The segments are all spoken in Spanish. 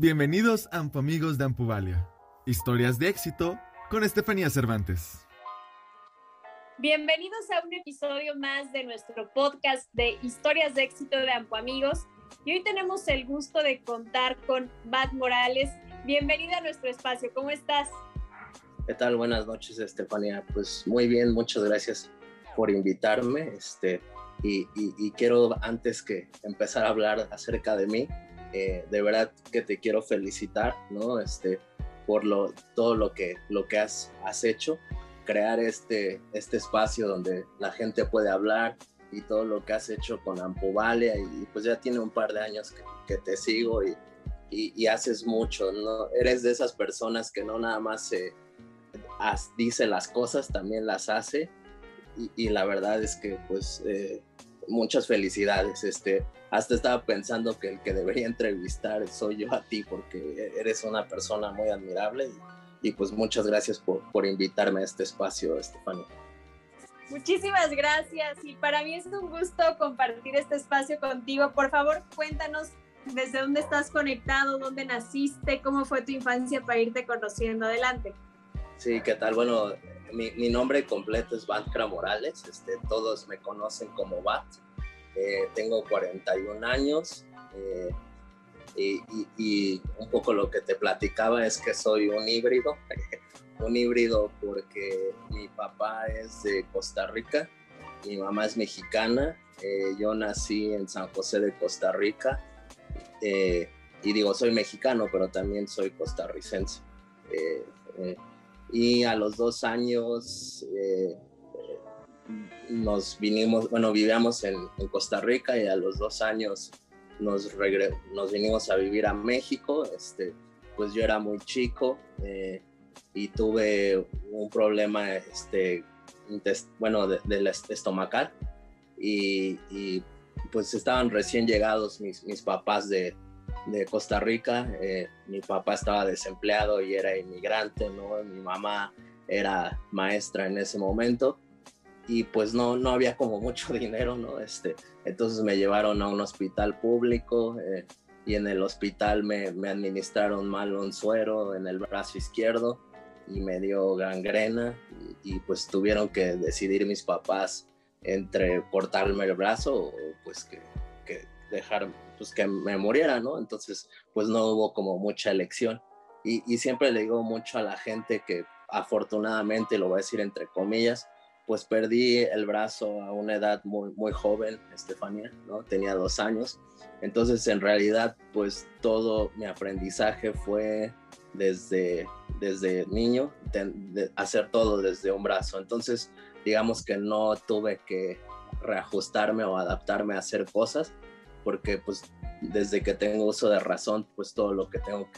Bienvenidos a Amigos de Ampuvalia. Historias de éxito con Estefanía Cervantes. Bienvenidos a un episodio más de nuestro podcast de Historias de éxito de Amigos. Y hoy tenemos el gusto de contar con Bat Morales. Bienvenida a nuestro espacio. ¿Cómo estás? ¿Qué tal? Buenas noches, Estefanía. Pues muy bien, muchas gracias por invitarme. Este, y, y quiero, antes que empezar a hablar acerca de mí, eh, de verdad que te quiero felicitar, ¿no? Este, por lo, todo lo que, lo que has, has hecho, crear este, este espacio donde la gente puede hablar y todo lo que has hecho con Ampovalia y, pues ya tiene un par de años que, te sigo y, y, haces mucho, ¿no? Eres de esas personas que no nada más se dice las cosas, también las hace y, la verdad es que pues eh, muchas felicidades. Este, hasta estaba pensando que el que debería entrevistar soy yo a ti porque eres una persona muy admirable y, pues muchas gracias por, por, invitarme a este espacio, Estefania. Muchísimas gracias y para mí es un gusto compartir este espacio contigo. Por favor, cuéntanos desde dónde estás conectado, dónde naciste, cómo fue tu infancia para irte conociendo. Adelante. Sí, ¿qué tal? Bueno, mi, nombre completo es Batkra Morales, este, todos me conocen como Bat. Eh, tengo 41 años eh, y, un poco lo que te platicaba es que soy un híbrido, un híbrido porque mi papá es de Costa Rica, mi mamá es mexicana, eh, yo nací en San José de Costa Rica y digo, soy mexicano, pero también soy costarricense y a los dos años nos vinimos, bueno, vivíamos en, Costa Rica y a los dos años nos, nos vinimos a vivir a México. Este, pues yo era muy chico eh, y tuve un problema, este, bueno, del estomacal y, y, pues estaban recién llegados mis, mis papás de, de Costa Rica. Eh, mi papá estaba desempleado y era inmigrante, ¿no? Mi mamá era maestra en ese momento y pues no, no había como mucho dinero, ¿no? Este, entonces me llevaron a un hospital público eh, y en el hospital me, me, administraron mal un suero en el brazo izquierdo y me dio gangrena y, y, pues tuvieron que decidir mis papás entre cortarme el brazo o pues que, que dejar pues que me muriera, ¿no? Entonces, pues no hubo como mucha elección. Y, siempre le digo mucho a la gente que afortunadamente, lo voy a decir entre comillas, pues perdí el brazo a una edad muy, muy joven, Estefanía, ¿no? Tenía dos años. Entonces, en realidad, pues todo mi aprendizaje fue desde, desde niño, hacer todo desde un brazo. Entonces, digamos que no tuve que reajustarme o adaptarme a hacer cosas, porque pues desde que tengo uso de razón, pues todo lo que tengo,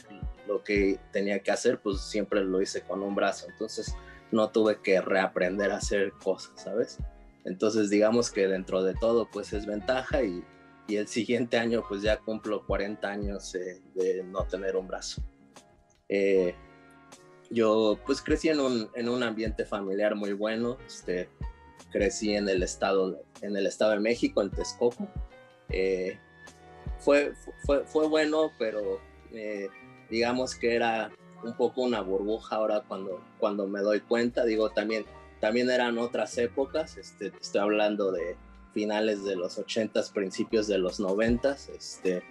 lo que tenía que hacer, pues siempre lo hice con un brazo. Entonces no tuve que reaprender a hacer cosas, ¿sabes? Entonces digamos que dentro de todo, pues es ventaja y, y el siguiente año pues ya cumplo 40 años eh, de no tener un brazo. Eh, yo pues crecí en un, en un ambiente familiar muy bueno, este, crecí en el estado, en el estado de México, en Texcoco, eh, fue, fue, fue, bueno, pero digamos que era un poco una burbuja ahora cuando, cuando me doy cuenta. Digo, también, también eran otras épocas, este, estoy hablando de finales de los 80s, principios de los 90s. Este,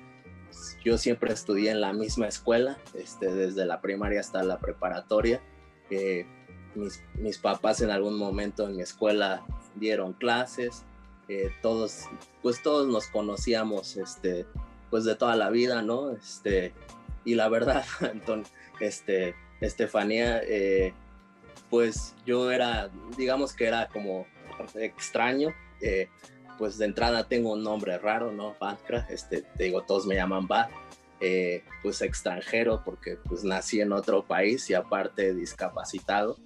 yo siempre estudié en la misma escuela, este, desde la primaria hasta la preparatoria. Eh, mis, mis papás en algún momento en mi escuela dieron clases, todos, pues todos nos conocíamos, este, pues de toda la vida, ¿no? Este, y la verdad, entonces, este, Estefanía, eh, pues yo era, digamos que era como extraño, eh, pues de entrada tengo un nombre raro, ¿no? Batkra, este, te digo, todos me llaman Bat, eh, pues extranjero porque pues nací en otro país y aparte discapacitado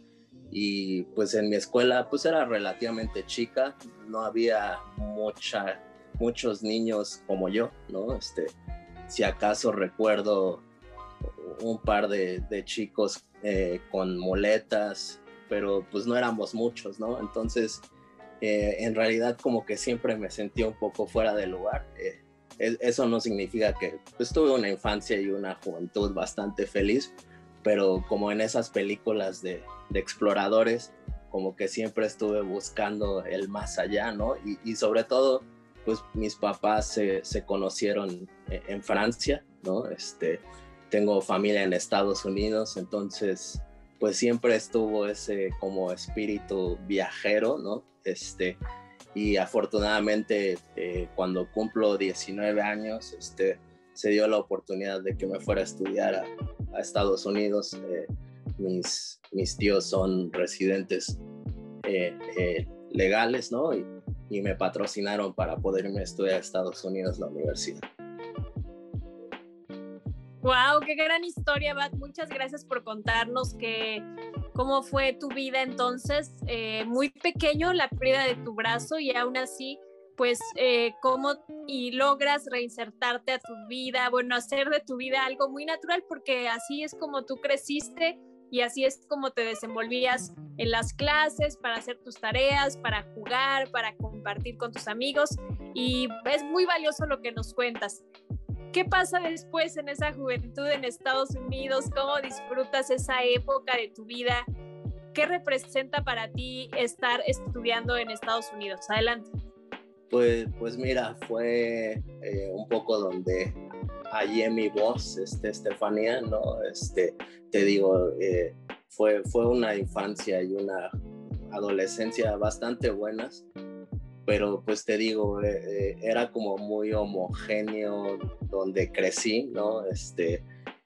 y pues en mi escuela pues era relativamente chica, no había mucha, muchos niños como yo, ¿no? Este, si acaso recuerdo un par de, chicos eh, con muletas, pero pues no éramos muchos, ¿no? Entonces, eh, en realidad como que siempre me sentía un poco fuera de lugar. Eh, eso no significa que pues, tuve una infancia y una juventud bastante feliz, pero como en esas películas de, exploradores, como que siempre estuve buscando el más allá, ¿no? Y, sobre todo, pues mis papás se, conocieron en Francia, ¿no? Este, tengo familia en Estados Unidos, entonces, pues siempre estuvo ese como espíritu viajero, ¿no? Este, y afortunadamente eh, cuando cumplo 19 años, este, se dio la oportunidad de que me fuera a estudiar a, Estados Unidos. Eh, mis, mis tíos son residentes eh, legales, ¿no? Y, y, me patrocinaron para poderme estudiar a Estados Unidos la universidad. Wow, qué gran historia, Bat. Muchas gracias por contarnos que cómo fue tu vida entonces, eh, muy pequeño, la pérdida de tu brazo y aún así, pues, eh, cómo y logras reinsertarte a tu vida, bueno, hacer de tu vida algo muy natural porque así es como tú creciste y así es como te desenvolvías en las clases para hacer tus tareas, para jugar, para compartir con tus amigos y es muy valioso lo que nos cuentas. ¿Qué pasa después en esa juventud en Estados Unidos? ¿Cómo disfrutas esa época de tu vida? ¿Qué representa para ti estar estudiando en Estados Unidos? Adelante. Pues, pues mira, fue eh, un poco donde hallé mi voz, este, Estefanía, ¿no? Este, te digo, eh, fue, fue una infancia y una adolescencia bastante buenas, pero pues te digo, eh, eh, era como muy homogéneo donde crecí, ¿no? Este,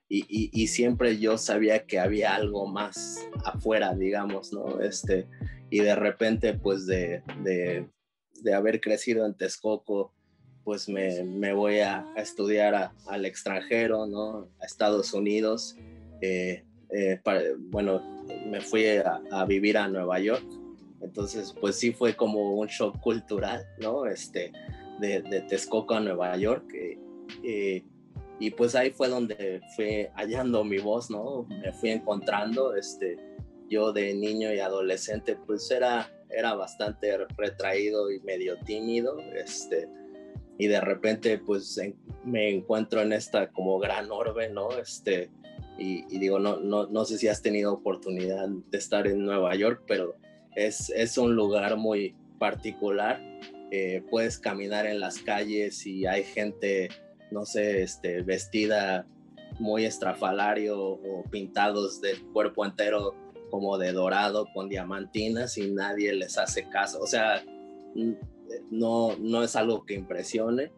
y, y, siempre yo sabía que había algo más afuera, digamos, ¿no? Este, y de repente, pues de, de, de haber crecido en Texcoco, pues me, me voy a, estudiar al extranjero, ¿no? A Estados Unidos. Eh, eh, para, bueno, me fui a, vivir a Nueva York. Entonces, pues sí fue como un shock cultural, ¿no? Este, de, de Texcoco a Nueva York. Eh, y pues ahí fue donde fui hallando mi voz, ¿no? Me fui encontrando, este, yo de niño y adolescente, pues era, era bastante retraído y medio tímido, este, y de repente pues en, me encuentro en esta como gran orbe, ¿no? Este, y, y, digo, no, no, no sé si has tenido oportunidad de estar en Nueva York, pero es, es un lugar muy particular. Eh, puedes caminar en las calles y hay gente, no sé, este, vestida muy estrafalario o pintados del cuerpo entero como de dorado con diamantinas y nadie les hace caso. O sea, no, no es algo que impresione.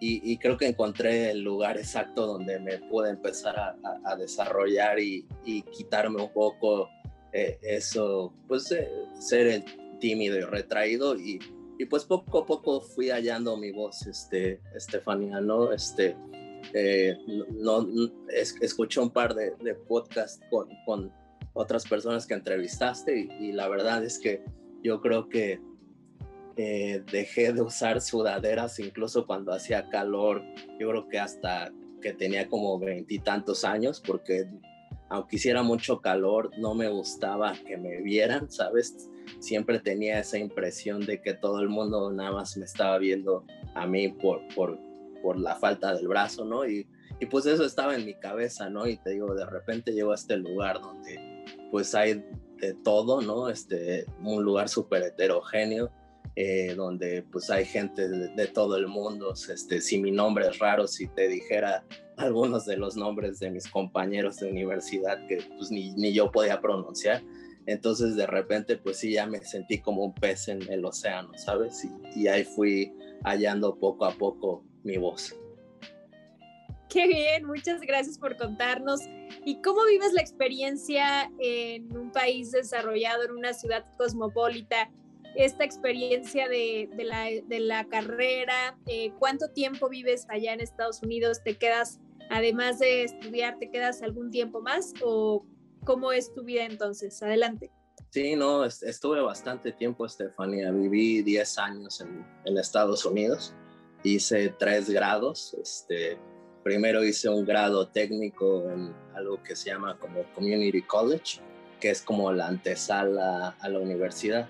Y, creo que encontré el lugar exacto donde me pude empezar a, desarrollar y, quitarme un poco eh, eso, pues eh, ser el tímido y retraído y, y, pues poco a poco fui hallando mi voz, este, Estefanía, ¿no? Este, eh, no, no es, escuché un par de, de podcasts con, con, otras personas que entrevistaste y, y la verdad es que yo creo que eh, dejé de usar sudaderas incluso cuando hacía calor. Yo creo que hasta que tenía como veintitantos años, porque aunque hiciera mucho calor, no me gustaba que me vieran, ¿sabes? Siempre tenía esa impresión de que todo el mundo nada más me estaba viendo a mí por, por, por la falta del brazo, ¿no? Y, pues eso estaba en mi cabeza, ¿no? Y te digo, de repente llego a este lugar donde pues hay de todo, ¿no? Este, un lugar súper heterogéneo eh, donde pues hay gente de, de, todo el mundo. Este, si mi nombre es raro, si te dijera algunos de los nombres de mis compañeros de universidad que pues ni, ni yo podía pronunciar, entonces de repente pues sí ya me sentí como un pez en el océano, ¿sabes? Y, y ahí fui hallando poco a poco mi voz. Qué bien, muchas gracias por contarnos. ¿Y cómo vives la experiencia en un país desarrollado, en una ciudad cosmopolita? esta experiencia de, de, la, de la, carrera? Eh, ¿Cuánto tiempo vives allá en Estados Unidos? ¿Te quedas, además de estudiar, te quedas algún tiempo más? ¿O cómo es tu vida entonces? Adelante. Sí, no, estuve bastante tiempo, Estefanía. Viví 10 años en, Estados Unidos. Hice tres grados. Este, primero hice un grado técnico en algo que se llama como Community College, que es como la antesala a la universidad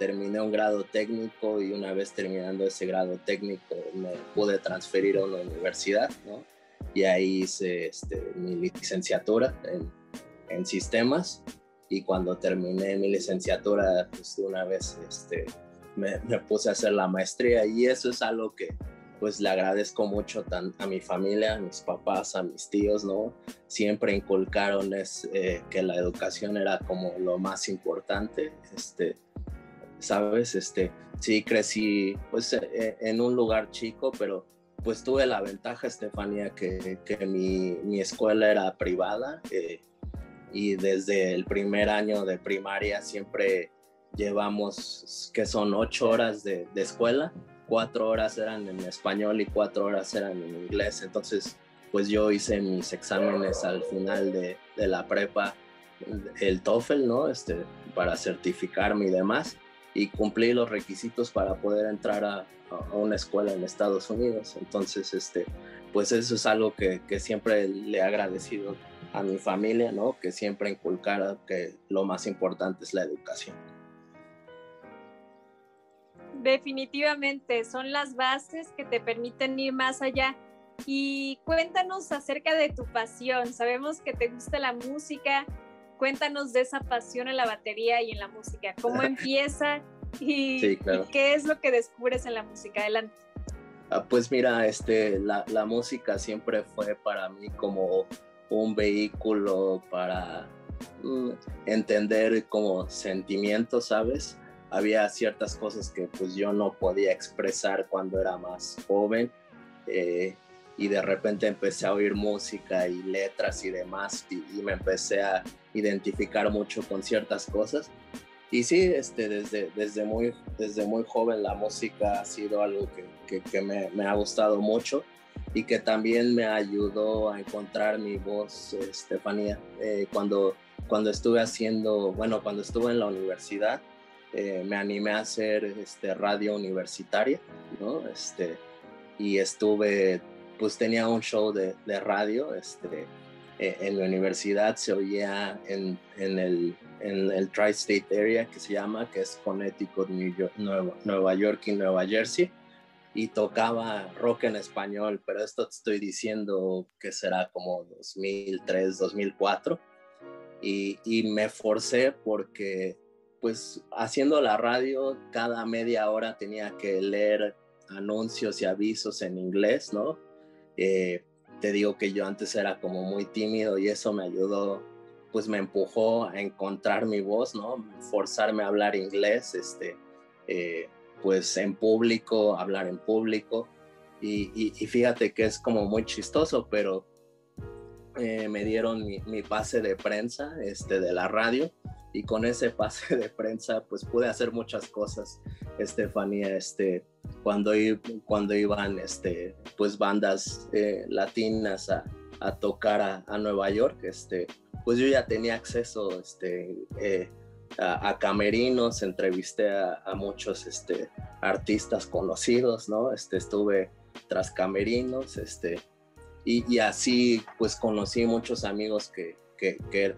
terminé un grado técnico y una vez terminando ese grado técnico me pude transferir a una universidad, ¿no? Y ahí hice este, mi licenciatura en, en, sistemas y cuando terminé mi licenciatura, pues una vez este, me, me, puse a hacer la maestría y eso es algo que pues le agradezco mucho a mi familia, a mis papás, a mis tíos, ¿no? Siempre inculcaron es, eh, que la educación era como lo más importante, este, ¿sabes? Este, sí crecí pues eh, en un lugar chico, pero pues tuve la ventaja, Estefanía, que, mi, escuela era privada eh, y desde el primer año de primaria siempre llevamos, que son ocho horas de, de escuela, cuatro horas eran en español y cuatro horas eran en inglés. Entonces, pues yo hice mis exámenes al final de, de la prepa, el TOEFL, ¿no? Este, para certificarme y demás y cumplí los requisitos para poder entrar a, una escuela en Estados Unidos. Entonces, este, pues eso es algo que, que, siempre le he agradecido a mi familia, ¿no? Que siempre inculcara que lo más importante es la educación. Definitivamente, son las bases que te permiten ir más allá. Y cuéntanos acerca de tu pasión. Sabemos que te gusta la música, cuéntanos de esa pasión en la batería y en la música. ¿Cómo empieza y, sí, claro. y qué es lo que descubres en la música? Adelante. Ah, pues mira, este, la, la, música siempre fue para mí como un vehículo para mm, entender como sentimientos, ¿sabes? Había ciertas cosas que pues yo no podía expresar cuando era más joven. Eh, y de repente empecé a oír música y letras y demás y, y, me empecé a identificar mucho con ciertas cosas. Y sí, este, desde, desde, muy, desde muy joven la música ha sido algo que, que, que me, me, ha gustado mucho y que también me ayudó a encontrar mi voz, Estefanía. Eh, cuando, cuando estuve haciendo, bueno, cuando estuve en la universidad, eh, me animé a hacer este, radio universitaria, ¿no? Este, y estuve pues tenía un show de, de radio, este, eh, en la universidad se oía en, en el, en el Tri-State Area que se llama, que es Connecticut, New York, Nueva, Nueva, York y Nueva Jersey, y tocaba rock en español, pero esto te estoy diciendo que será como 2003, 2004, y, y me forcé porque pues haciendo la radio cada media hora tenía que leer anuncios y avisos en inglés, ¿no? Eh, te digo que yo antes era como muy tímido y eso me ayudó, pues me empujó a encontrar mi voz, ¿no? Forzarme a hablar inglés, este, eh, pues en público, hablar en público. Y, y, y, fíjate que es como muy chistoso, pero eh, me dieron mi, mi, pase de prensa este, de la radio y con ese pase de prensa pues pude hacer muchas cosas, Estefanía, este, cuando, iban este, pues bandas eh, latinas a, tocar a, Nueva York, este, pues yo ya tenía acceso este, eh, a, camerinos, entrevisté a, a, muchos este, artistas conocidos, ¿no? Este, estuve tras camerinos, este, y, y así pues conocí muchos amigos que, que, que,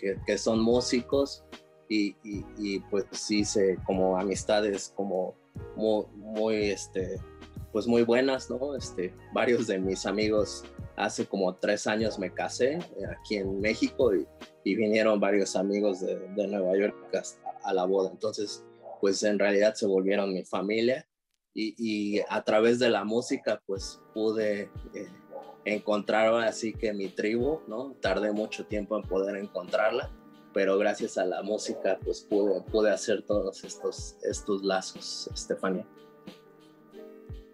que, que son músicos y, y, y, pues hice como amistades como muy, muy, este, pues muy buenas, ¿no? Este, varios de mis amigos hace como tres años me casé aquí en México y, y vinieron varios amigos de, de Nueva York a, a, la boda. Entonces, pues en realidad se volvieron mi familia y, y a través de la música pues pude eh, encontrar así que mi tribu, ¿no? Tardé mucho tiempo en poder encontrarla, pero gracias a la música pues pude, pude hacer todos estos, estos lazos, Estefania.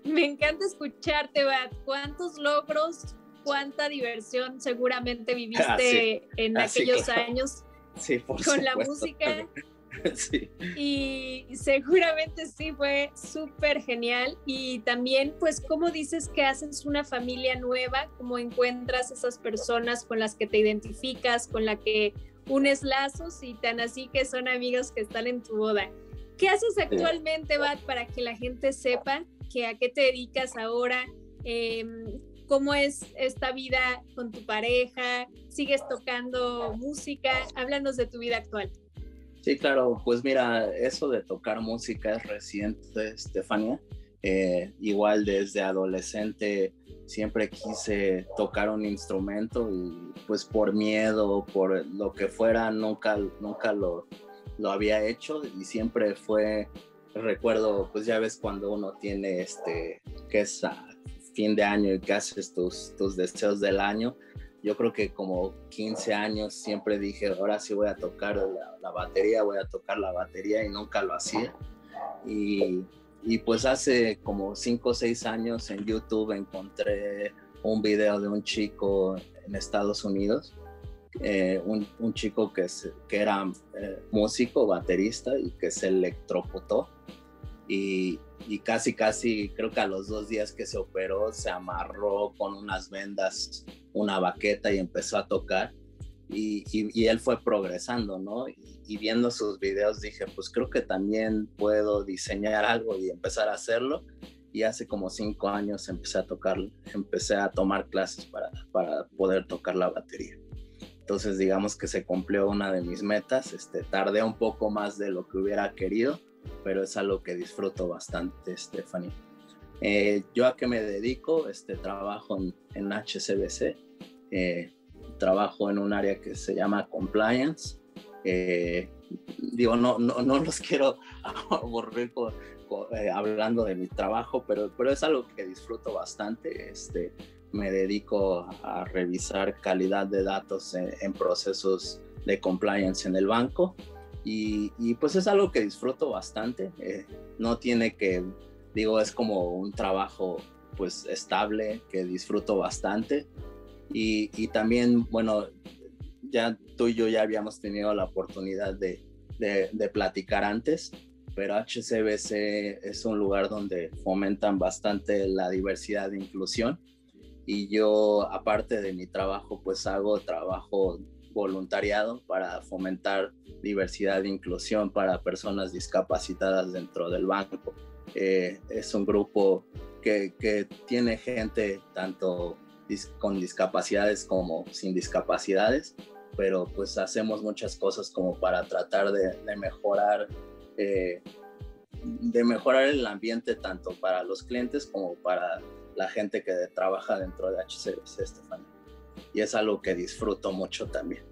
Me encanta escucharte, Bat. ¿Cuántos logros, cuánta diversión seguramente viviste ah, sí. en ah, aquellos sí, claro. años sí, con supuesto. la música? sí. Y seguramente sí fue súper genial. Y también, pues, ¿cómo dices que haces una familia nueva? ¿Cómo encuentras esas personas con las que te identificas, con las que unes lazos y tan así que son amigos que están en tu boda? ¿Qué haces actualmente, Bat, para que la gente sepa que a qué te dedicas ahora? Eh, ¿Cómo es esta vida con tu pareja? ¿Sigues tocando música? Háblanos de tu vida actual. Sí, claro, pues mira, eso de tocar música es reciente, Estefania. Eh, igual desde adolescente siempre quise tocar un instrumento y pues por miedo, por lo que fuera, nunca, nunca lo, lo había hecho y siempre fue, recuerdo, pues ya ves cuando uno tiene este, que es a fin de año y que haces tus, tus deseos del año, yo creo que como 15 años siempre dije, ahora sí voy a tocar la, batería, voy a tocar la batería y nunca lo hacía. Y, y, pues hace como 5 o 6 años en YouTube encontré un video de un chico en Estados Unidos, eh, un, chico que, que era eh, músico, baterista y que se electrocutó. Y, casi, casi, creo que a los dos días que se operó, se amarró con unas vendas una baqueta y empezó a tocar. Y, y, él fue progresando, ¿no? Y, viendo sus videos dije, pues creo que también puedo diseñar algo y empezar a hacerlo. Y hace como cinco años empecé a tocar, empecé a tomar clases para, para poder tocar la batería. Entonces digamos que se cumplió una de mis metas, este, tardé un poco más de lo que hubiera querido, pero es algo que disfruto bastante, Stephanie. Eh, yo a qué me dedico, este, trabajo en, en HCBC, eh, trabajo en un área que se llama compliance. Eh, digo, no, no, no, los quiero aburrir hablando de mi trabajo, pero, pero es algo que disfruto bastante. Este, me dedico a revisar calidad de datos en procesos de compliance en el banco y, pues es algo que disfruto bastante. Eh, no tiene que, digo, es como un trabajo pues estable que disfruto bastante. Y, y también, bueno, ya tú y yo ya habíamos tenido la oportunidad de, de, de platicar antes, pero HCBC es un lugar donde fomentan bastante la diversidad e inclusión. Y yo, aparte de mi trabajo, pues hago trabajo voluntariado para fomentar diversidad e inclusión para personas discapacitadas dentro del banco. Eh, es un grupo que, que, tiene gente tanto con discapacidades como sin discapacidades, pero pues hacemos muchas cosas como para tratar de, mejorar eh, de mejorar el ambiente tanto para los clientes como para la gente que trabaja dentro de HCBC, Estefania. Y es algo que disfruto mucho también.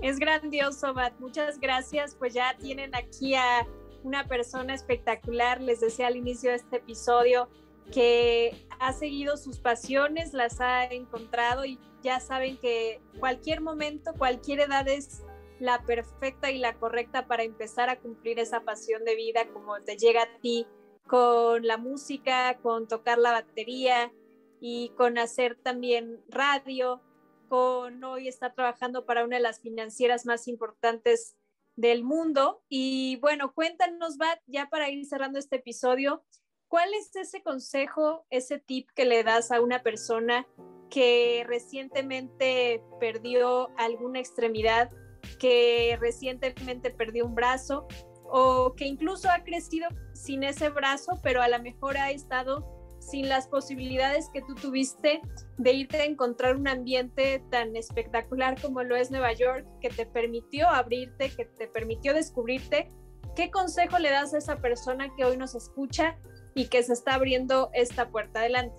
Es grandioso, Bat. Muchas gracias. Pues ya tienen aquí a una persona espectacular. Les decía al inicio de este episodio que ha seguido sus pasiones, las ha encontrado y ya saben que cualquier momento, cualquier edad es la perfecta y la correcta para empezar a cumplir esa pasión de vida como te llega a ti con la música, con tocar la batería y con hacer también radio con hoy está trabajando para una de las financieras más importantes del mundo. Y bueno, cuéntanos, Bat, ya para ir cerrando este episodio, ¿cuál es ese consejo, ese tip que le das a una persona que recientemente perdió alguna extremidad, que recientemente perdió un brazo o que incluso ha crecido sin ese brazo, pero a lo mejor ha estado sin las posibilidades que tú tuviste de irte a encontrar un ambiente tan espectacular como lo es Nueva York, que te permitió abrirte, que te permitió descubrirte, ¿qué consejo le das a esa persona que hoy nos escucha y que se está abriendo esta puerta adelante?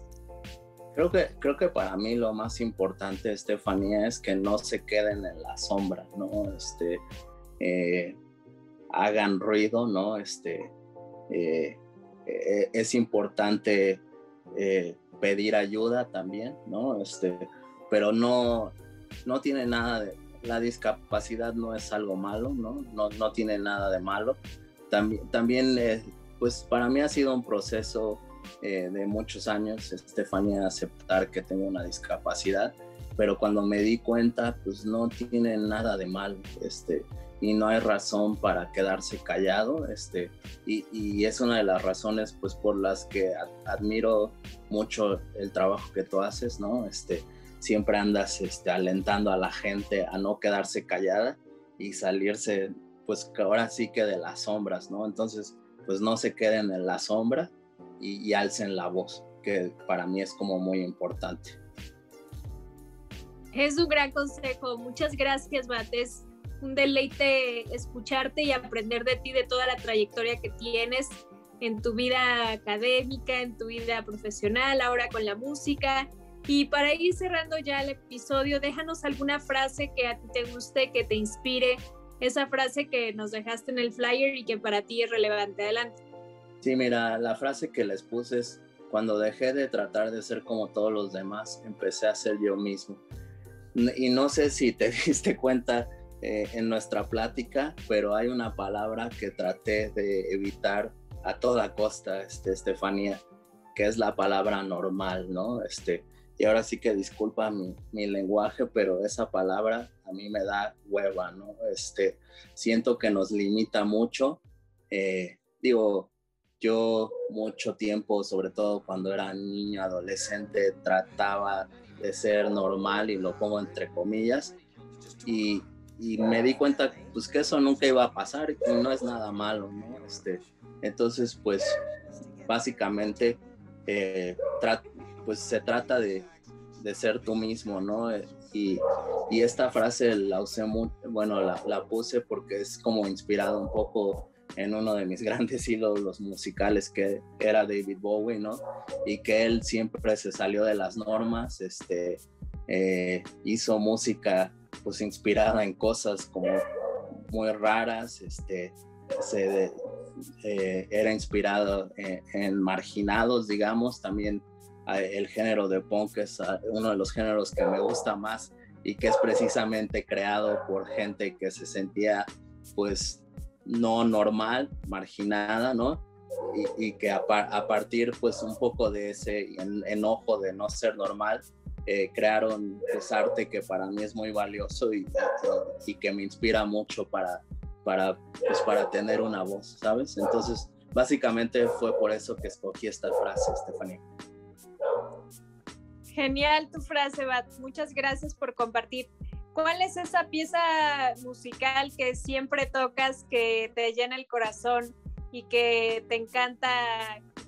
Creo que, creo que para mí lo más importante, Estefanía, es que no se queden en la sombra, ¿no? Este, eh, hagan ruido, ¿no? Este, eh, eh, es importante eh, pedir ayuda también, ¿no? Este, pero no, no tiene nada de, la discapacidad no es algo malo, ¿no? No, no tiene nada de malo. También, también eh, pues para mí ha sido un proceso eh, de muchos años, Estefanía, aceptar que tengo una discapacidad, pero cuando me di cuenta, pues no tiene nada de malo, este, y no hay razón para quedarse callado este y, y, es una de las razones pues por las que admiro mucho el trabajo que tú haces no este siempre andas este, alentando a la gente a no quedarse callada y salirse pues ahora sí que de las sombras no entonces pues no se queden en la sombra y, y alcen la voz que para mí es como muy importante. Es un gran consejo. Muchas gracias Mates un deleite escucharte y aprender de ti, de toda la trayectoria que tienes en tu vida académica, en tu vida profesional, ahora con la música. Y para ir cerrando ya el episodio, déjanos alguna frase que a ti te guste, que te inspire, esa frase que nos dejaste en el flyer y que para ti es relevante. Adelante. Sí, mira, la frase que les puse es, cuando dejé de tratar de ser como todos los demás, empecé a ser yo mismo. Y no sé si te diste cuenta eh, en nuestra plática, pero hay una palabra que traté de evitar a toda costa, este, Estefanía, que es la palabra normal, ¿no? Este, y ahora sí que disculpa mi, mi, lenguaje, pero esa palabra a mí me da hueva, ¿no? Este, siento que nos limita mucho. Eh, digo, yo mucho tiempo, sobre todo cuando era niño, adolescente, trataba de ser normal y lo pongo entre comillas. Y, y me di cuenta pues que eso nunca iba a pasar y no es nada malo. Este, entonces, pues básicamente, eh, pues se trata de, de, ser tú mismo, ¿no? Y, y esta frase la usé muy, bueno, la, la, puse porque es como inspirado un poco en uno de mis grandes ídolos musicales que era David Bowie, ¿no? Y que él siempre se salió de las normas, este, eh, hizo música pues inspirada en cosas como muy raras, este, eh, era inspirado en, marginados, digamos, también el género de punk es ah, uno de los géneros que me gusta más y que es precisamente creado por gente que se sentía pues no normal, marginada, ¿no? Y, que a, partir pues un poco de ese enojo de no ser normal, eh, crearon pues, arte que para mí es muy valioso y, y, que me inspira mucho para, para, pues, para tener una voz, ¿sabes? Entonces, básicamente fue por eso que escogí esta frase, Stephanie. Genial tu frase, Bat. Muchas gracias por compartir. ¿Cuál es esa pieza musical que siempre tocas, que te llena el corazón y que te encanta,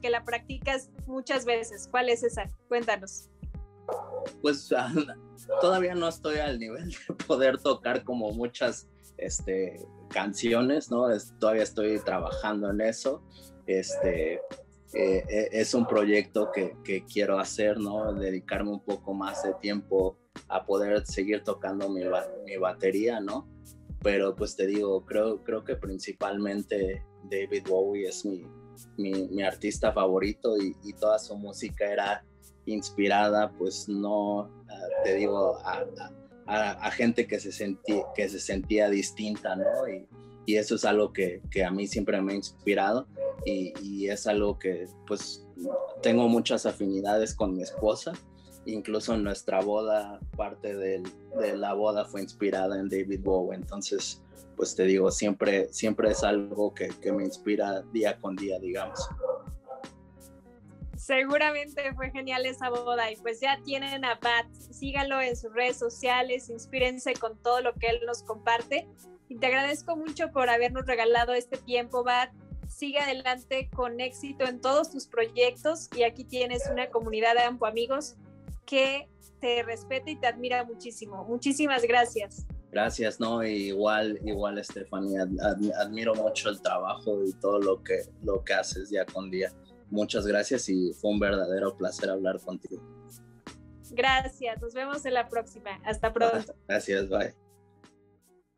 que la practicas muchas veces? ¿Cuál es esa? Cuéntanos pues todavía no estoy al nivel de poder tocar como muchas este, canciones, ¿no? todavía estoy trabajando en eso. Este, eh, eh, es un proyecto que, quiero hacer, ¿no? Dedicarme un poco más de tiempo a poder seguir tocando mi, mi batería, ¿no? Pero pues te digo, creo, creo que principalmente David Bowie es mi, mi, artista favorito y, y, toda su música era inspirada, pues no, ah, te digo, a, gente que se, sentía, que se sentía distinta, ¿no? Y, eso es algo que, a mí siempre me ha inspirado y, es algo que pues tengo muchas afinidades con mi esposa. Incluso nuestra boda, parte de la boda fue inspirada en David Bowie. Entonces, pues te digo, siempre, siempre es algo que, que me inspira día con día, digamos. Seguramente fue genial esa boda y pues ya tienen a Bat, síganlo en sus redes sociales, inspírense con todo lo que él nos comparte y te agradezco mucho por habernos regalado este tiempo, Bat. Sigue adelante con éxito en todos tus proyectos y aquí tienes una comunidad de Ampo Amigos que te respeta y te admira muchísimo. Muchísimas gracias. Gracias, no, igual, igual Estefanía, admiro mucho el trabajo y todo lo que, lo que haces día con día muchas gracias y fue un verdadero placer hablar contigo. Gracias, nos vemos en la próxima. Hasta pronto. Gracias, bye.